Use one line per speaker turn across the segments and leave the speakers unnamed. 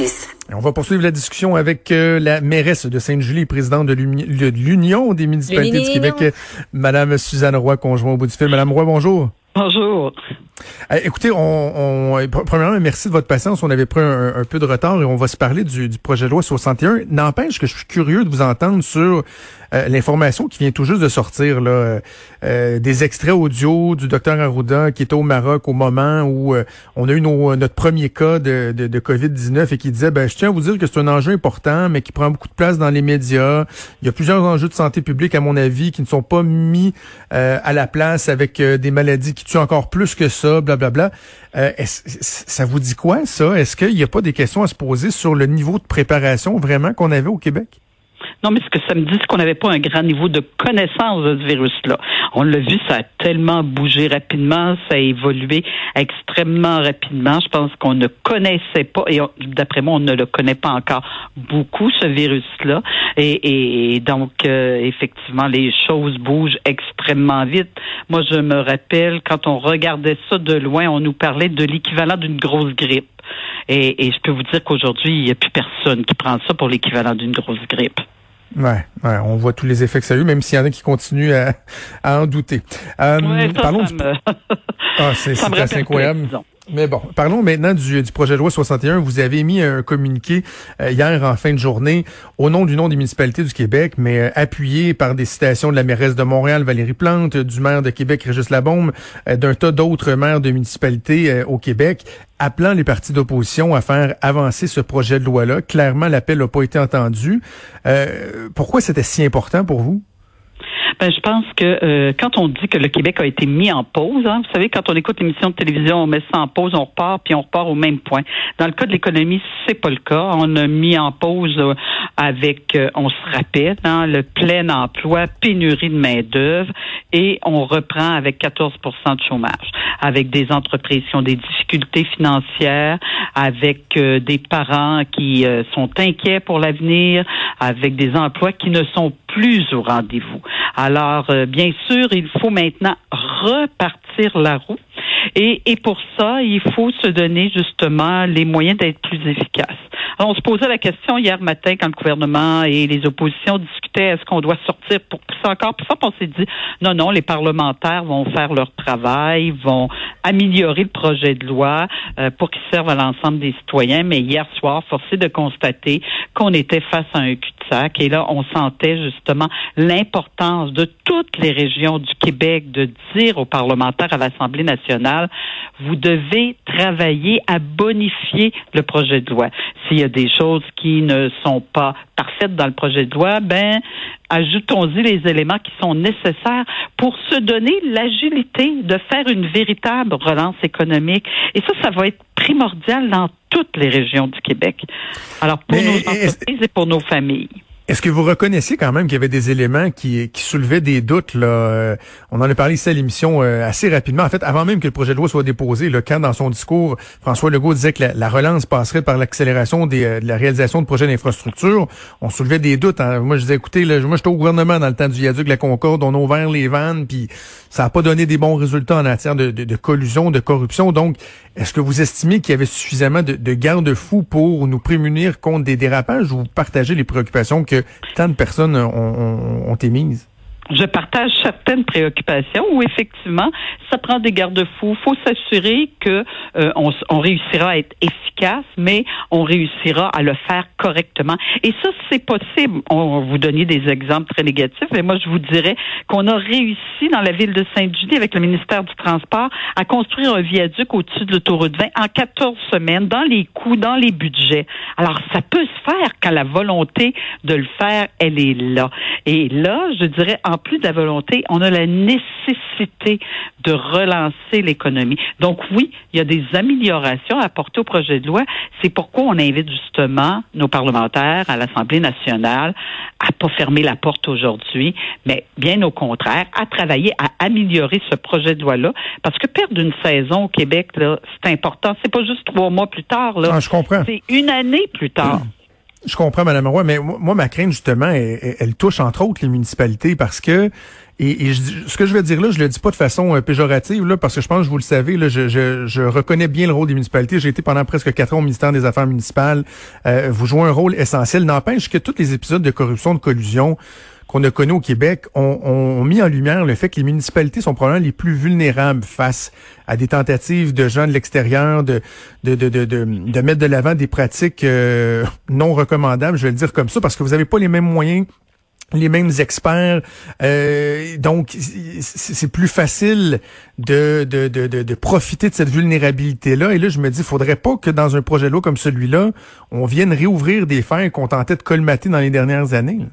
justice.
On va poursuivre la discussion avec euh, la mairesse de Sainte-Julie, présidente de l'Union des municipalités du Québec, Madame Suzanne Roy, conjoint au bout du fil. Madame Roy, bonjour.
Bonjour.
Euh, écoutez, on, on, premièrement, merci de votre patience. On avait pris un, peu de retard et on va se parler du, du projet de loi 61. N'empêche que je suis curieux de vous entendre sur euh, l'information qui vient tout juste de sortir, là, euh, euh des extraits audio du docteur Arruda qui était au Maroc au moment où on a eu notre premier cas de, de, de COVID-19 et qui disait, ben, je tiens à vous dire que c'est un enjeu important, mais qui prend beaucoup de place dans les médias. Il y a plusieurs enjeux de santé publique, à mon avis, qui ne sont pas mis à la place avec des maladies qui tuent encore plus que ça, blablabla. Bla, bla. ça vous dit quoi, ça? Est-ce qu'il n'y a pas des questions à se poser sur le niveau de préparation vraiment qu'on avait au Québec?
Non, mais ce que ça me dit, c'est qu'on n'avait pas un grand niveau de connaissance de ce virus-là. On l'a vu, ça a tellement bougé rapidement, ça a évolué extrêmement rapidement. Je pense qu'on ne connaissait pas, et d'après moi, on ne le connaît pas encore beaucoup, ce virus-là. Et, donc, euh, effectivement, les choses bougent extrêmement vite. Moi, je me rappelle, quand on regardait ça de loin, on nous parlait de l'équivalent d'une grosse grippe. Et, et je peux vous dire qu'aujourd'hui, il n'y a plus personne qui prend ça pour l'équivalent d'une grosse grippe.
Ouais, ouais, on voit tous les effets que ça a eu, même s'il y en a qui continuent à, à en douter.
Euh, parlons
ah, c'est assez incroyable. Mais bon, parlons maintenant du, projet de loi 61. Vous avez mis un communiqué euh, hier en fin de journée au nom du nom des municipalités du Québec, mais euh, appuyé par des citations de la mairesse de Montréal, Valérie Plante, du maire de Québec, Régis Labaume, euh, d'un tas d'autres maires de municipalités au Québec, appelant les partis d'opposition à faire avancer ce projet de loi-là. Clairement, l'appel n'a pas été entendu. pourquoi c'était si important pour vous?
Ben, je pense que euh, quand on dit que le Québec a été mis en pause, hein, vous savez, quand on écoute l'émission de télévision, on met ça en pause, on repart, puis on repart au même point. Dans le cas de l'économie, c'est pas le cas. On a mis en pause euh, avec, euh, on se rappelle, hein, le plein emploi, pénurie de main d'œuvre, et on reprend avec 14% de chômage, avec des entreprises qui ont des difficultés financières, avec des parents qui sont inquiets pour l'avenir, avec des emplois qui ne sont plus au rendez-vous. Alors, euh, bien sûr, il faut maintenant repartir la roue. Et, et pour ça, il faut se donner justement les moyens d'être plus efficace. Alors, on se posait la question hier matin quand le gouvernement et les oppositions discutaient est-ce qu'on doit sortir pour pousser encore? Plus fort. On s'est dit non, non, les parlementaires vont faire leur travail, vont améliorer le projet de loi euh, pour qu'il serve à l'ensemble des citoyens. Mais hier soir, forcé de constater qu'on était face à un cul-de-sac et là, on sentait justement l'importance de toutes les régions du Québec de dire aux parlementaires à l'Assemblée nationale, vous devez travailler à bonifier le projet de loi. S'il y a des choses qui ne sont pas parfaites dans le projet de loi, ben ajoutons-y les éléments qui sont nécessaires pour se donner l'agilité de faire une véritable relance économique. Et ça, ça va être primordial dans toutes les régions du Québec. Alors, pour nos entreprises et pour nos familles.
Est-ce que vous reconnaissiez quand même qu'il y avait des éléments qui, qui soulevaient des doutes? Là? Euh, on en a parlé ici à l'émission euh, assez rapidement. En fait, avant même que le projet de loi soit déposé, là, quand dans son discours, François Legault disait que la, relance passerait par l'accélération euh, de la réalisation de projets d'infrastructure, on soulevait des doutes. Hein. Moi, je disais, écoutez, là, moi, j'étais au gouvernement dans le temps du viaduc de la Concorde, on a ouvert les vannes, puis ça n'a pas donné des bons résultats en matière de, de, de collusion, de corruption. Donc, est-ce que vous estimez qu'il y avait suffisamment de, de garde-fous pour nous prémunir contre des dérapages ou vous partagez les préoccupations que tant de personnes ont, ont émises?
Je partage certaines préoccupations où effectivement, ça prend des garde-fous. Il faut s'assurer que euh, on, on, réussira à être efficace, mais on réussira à le faire correctement. Et ça, c'est possible. On va vous donner des exemples très négatifs, mais moi, je vous dirais qu'on a réussi dans la ville de Sainte-Julie avec le ministère du Transport à construire un viaduc au-dessus de l'autoroute 20 en 14 semaines, dans les coûts, dans les budgets. Alors, ça peut se faire quand la volonté de le faire, elle est là. Et là, je dirais, en plus de la volonté, on a la nécessité de relancer l'économie. Donc oui, il y a des améliorations à apporter au projet de loi. C'est pourquoi on invite justement nos parlementaires à l'Assemblée nationale à pas fermer la porte aujourd'hui, mais bien au contraire, à travailler à améliorer ce projet de loi-là. Parce que perdre une saison au Québec, c'est important. C'est pas juste trois mois plus tard. Là.
Ah, je comprends.
C'est une année plus tard.
Je comprends, Madame Roy, mais moi, ma crainte, justement, elle, touche entre autres les municipalités parce que, et, ce que je vais dire là, je le dis pas de façon euh, péjorative, là, parce que je pense que vous le savez, là, je, je, reconnais bien le rôle des municipalités. J'ai été pendant presque quatre ans au ministère des Affaires municipales. Euh, vous jouez un rôle essentiel. N'empêche que tous les épisodes de corruption, de collusion, qu'on a connu au Québec ont, mis en lumière le fait que les municipalités sont probablement les plus vulnérables face à des tentatives de gens de l'extérieur de de, de, de, de, mettre de l'avant des pratiques euh, non recommandables, je vais le dire comme ça, parce que vous n'avez pas les mêmes moyens les mêmes experts. Euh, donc, c'est plus facile de, de, de, de, profiter de cette vulnérabilité-là. Et là, je me dis, faudrait pas que dans un projet de loi comme celui-là, on vienne réouvrir des failles qu'on tentait de colmater dans les dernières années.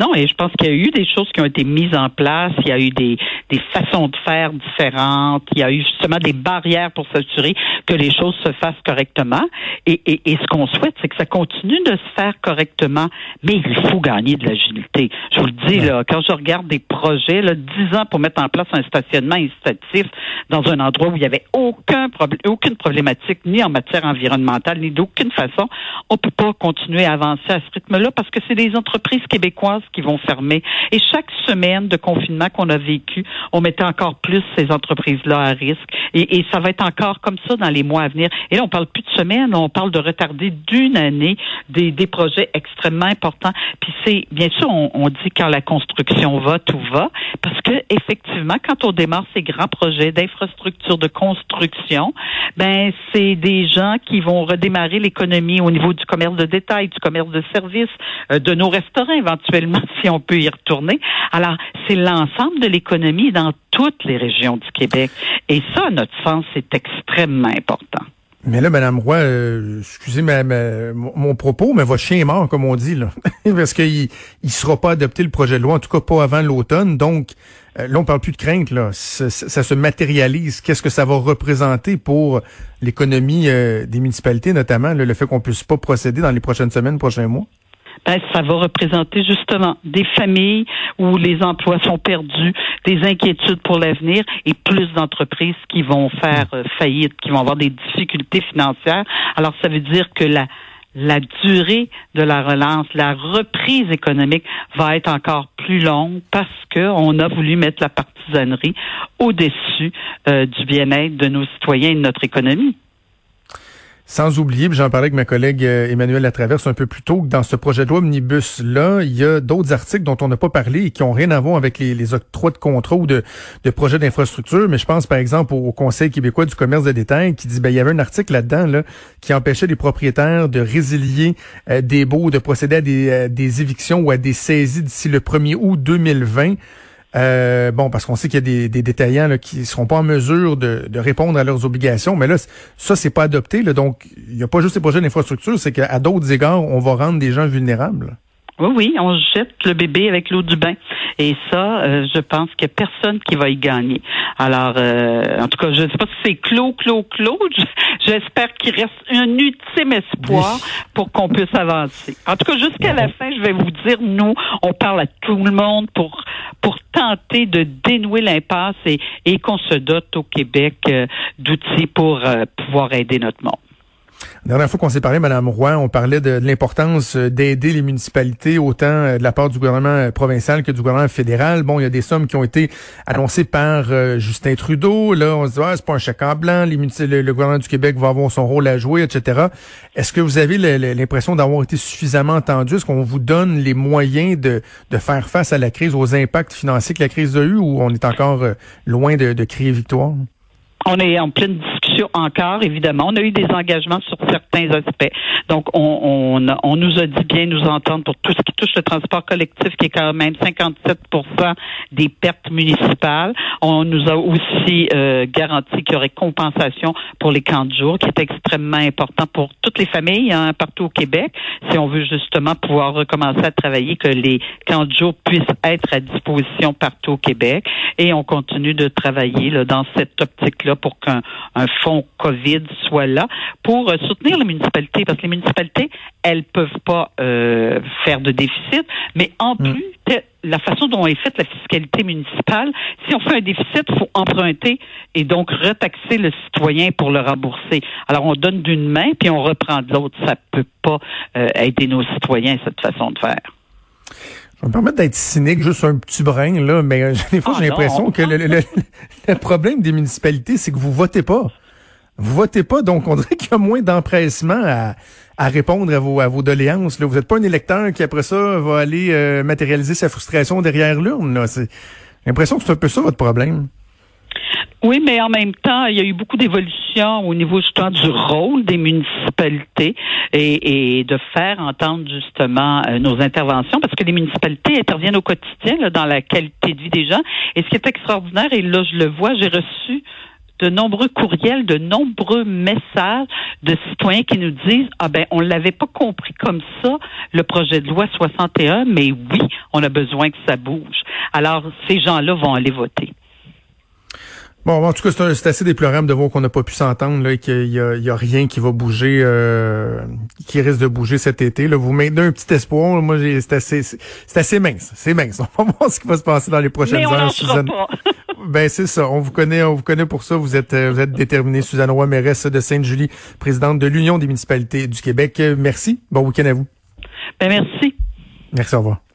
Non, et je pense qu'il y a eu des choses qui ont été mises en place. Il y a eu des, des façons de faire différentes. Il y a eu justement des barrières pour s'assurer que les choses se fassent correctement. Et, et, et ce qu'on souhaite, c'est que ça continue de se faire correctement. Mais il faut gagner de l'agilité. Je vous le dis, là, quand je regarde des projets, là, 10 ans pour mettre en place un stationnement incitatif dans un endroit où il n'y avait aucun problème, aucune problématique, ni en matière environnementale, ni d'aucune façon, on peut pas continuer à avancer à ce rythme-là parce que c'est des entreprises québécoises qui vont fermer. Et chaque semaine de confinement qu'on a vécu, on mettait encore plus ces entreprises-là à risque. Et, ça va être encore comme ça dans les mois à venir. Et là, on parle plus de semaines, on parle de retarder d'une année des, des projets extrêmement importants. Puis c'est, bien sûr, on, on dit quand la construction va, tout va, parce que effectivement, quand on démarre ces grands projets d'infrastructure de construction, ben c'est des gens qui vont redémarrer l'économie au niveau du commerce de détail, du commerce de services, euh, de nos restaurants éventuellement si on peut y retourner. Alors, c'est l'ensemble de l'économie dans toutes les régions du Québec. Et ça, à notre sens, c'est extrêmement important.
Mais là, Madame Roy, euh, excusez mon propos, mais votre chien est mort, comme on dit, là. Parce qu'il ne sera pas adopté le projet de loi, en tout cas pas avant l'automne. Donc, euh, là, on parle plus de crainte, là. Ça, se matérialise. Qu'est-ce que ça va représenter pour l'économie euh, des municipalités, notamment, le fait qu'on puisse pas procéder dans les prochaines semaines, prochains mois?
Ben, ça va représenter justement des familles où les emplois sont perdus, des inquiétudes pour l'avenir et plus d'entreprises qui vont faire euh, faillite, qui vont avoir des difficultés financières. Alors, ça veut dire que la la durée de la relance, la reprise économique va être encore plus longue parce qu'on a voulu mettre la partisanerie au-dessus euh, du bien-être de nos citoyens et de notre économie.
Sans oublier, j'en parlais avec ma collègue euh, Emmanuel Latraverse un peu plus tôt, que dans ce projet de loi Omnibus-là, il y a d'autres articles dont on n'a pas parlé et qui ont rien à voir avec les, octrois de contrat ou de, projets d'infrastructure. Mais je pense par exemple au, Conseil québécois du commerce de détail qui dit, ben, il y avait un article là-dedans là, qui empêchait les propriétaires de résilier euh, des baux, de procéder à des, euh, des évictions ou à des saisies d'ici le 1er août 2020. Euh, bon, parce qu'on sait qu'il y a des, des détaillants là, qui seront pas en mesure de, de, répondre à leurs obligations, mais là, ça, c'est pas adopté. Là, donc, il n'y a pas juste les projets d'infrastructure, c'est qu'à d'autres égards, on va rendre des gens vulnérables.
Oui, oui, on jette le bébé avec l'eau du bain. Et ça, euh, je pense qu'il n'y a personne qui va y gagner. Alors, euh, en tout cas, je ne sais pas si c'est clos, clos, clos. J'espère qu'il reste un ultime espoir pour qu'on puisse avancer. En tout cas, jusqu'à la fin, je vais vous dire, nous, on parle à tout le monde pour pour tenter de dénouer l'impasse et, et qu'on se dote au Québec euh, d'outils pour pouvoir aider notre monde.
La dernière fois qu'on s'est parlé, Madame Roy, on parlait de, l'importance euh, d'aider les municipalités autant euh, de la part du gouvernement euh, provincial que du gouvernement fédéral. Bon, il y a des sommes qui ont été annoncées par Justin Trudeau. Là, on se dit, ah, c'est pas un chèque en blanc. Le, gouvernement du Québec va avoir son rôle à jouer, etc. Est-ce que vous avez l'impression d'avoir été suffisamment entendu? Est-ce qu'on vous donne les moyens de, de faire face à la crise, aux impacts financiers que la crise a eu, ou on est encore loin de, de crier victoire?
On est en pleine encore, évidemment. On a eu des engagements sur certains aspects. Donc, on, on, on nous a dit bien nous entendre pour tout ce qui touche le transport collectif, qui est quand même 57% des pertes municipales. On nous a aussi euh, garanti qu'il y aurait compensation pour les camps de jour, qui est extrêmement important pour toutes les familles hein, partout au Québec. Si on veut justement pouvoir recommencer à travailler, que les camps de jour puissent être à disposition partout au Québec. Et on continue de travailler là, dans cette optique-là pour qu'un fonds COVID soit là pour soutenir les municipalités, parce que les municipalités, elles peuvent pas faire de déficit, mais en mm. plus, la façon dont est faite la fiscalité municipale, si on fait un déficit, il faut emprunter et donc retaxer le citoyen pour le rembourser. Alors, on donne d'une main, puis on reprend de l'autre. Ça peut pas aider nos citoyens, cette façon de faire.
Je vais me permettre d'être cynique juste un petit brin, là, mais euh, des fois, j'ai ah, l'impression que le, le, problème des municipalités, c'est que vous votez pas. Vous votez pas, donc on dirait qu'il y a moins d'empressement à, à, répondre à vos, à vos doléances. Là. Vous n'êtes pas un électeur qui, après ça, va aller euh, matérialiser sa frustration derrière l'urne. J'ai l'impression que c'est un peu ça votre problème.
Oui, mais en même temps, il y a eu beaucoup d'évolutions au niveau justement du rôle des municipalités et, de faire entendre justement euh, nos interventions parce que les municipalités interviennent au quotidien dans la qualité de vie des gens. Et ce qui est extraordinaire, et là je le vois, j'ai reçu de nombreux courriels, de nombreux messages de citoyens qui nous disent ah ben on l'avait pas compris comme ça le projet de loi 61 mais oui, on a besoin que ça bouge. Alors ces gens-là vont aller voter.
Bon, en tout cas, c'est assez déplorable de voir qu'on n'a pas pu s'entendre et qu'il y, a, rien qui va bouger, euh, qui risque de bouger cet été. Là. Vous maintenez un petit espoir. Moi, c'est assez, c'est assez mince. C'est mince. On va voir ce qui va se passer dans les prochaines
Mais
on heures.
Suzanne. Pas.
ben c'est ça. On vous connaît, on vous connaît pour ça. Vous êtes, vous êtes déterminée. Suzanne Roy, mairesse de Sainte-Julie, présidente de l'Union des municipalités du Québec. Merci. Bon week-end à vous.
Ben merci.
Merci. Au revoir.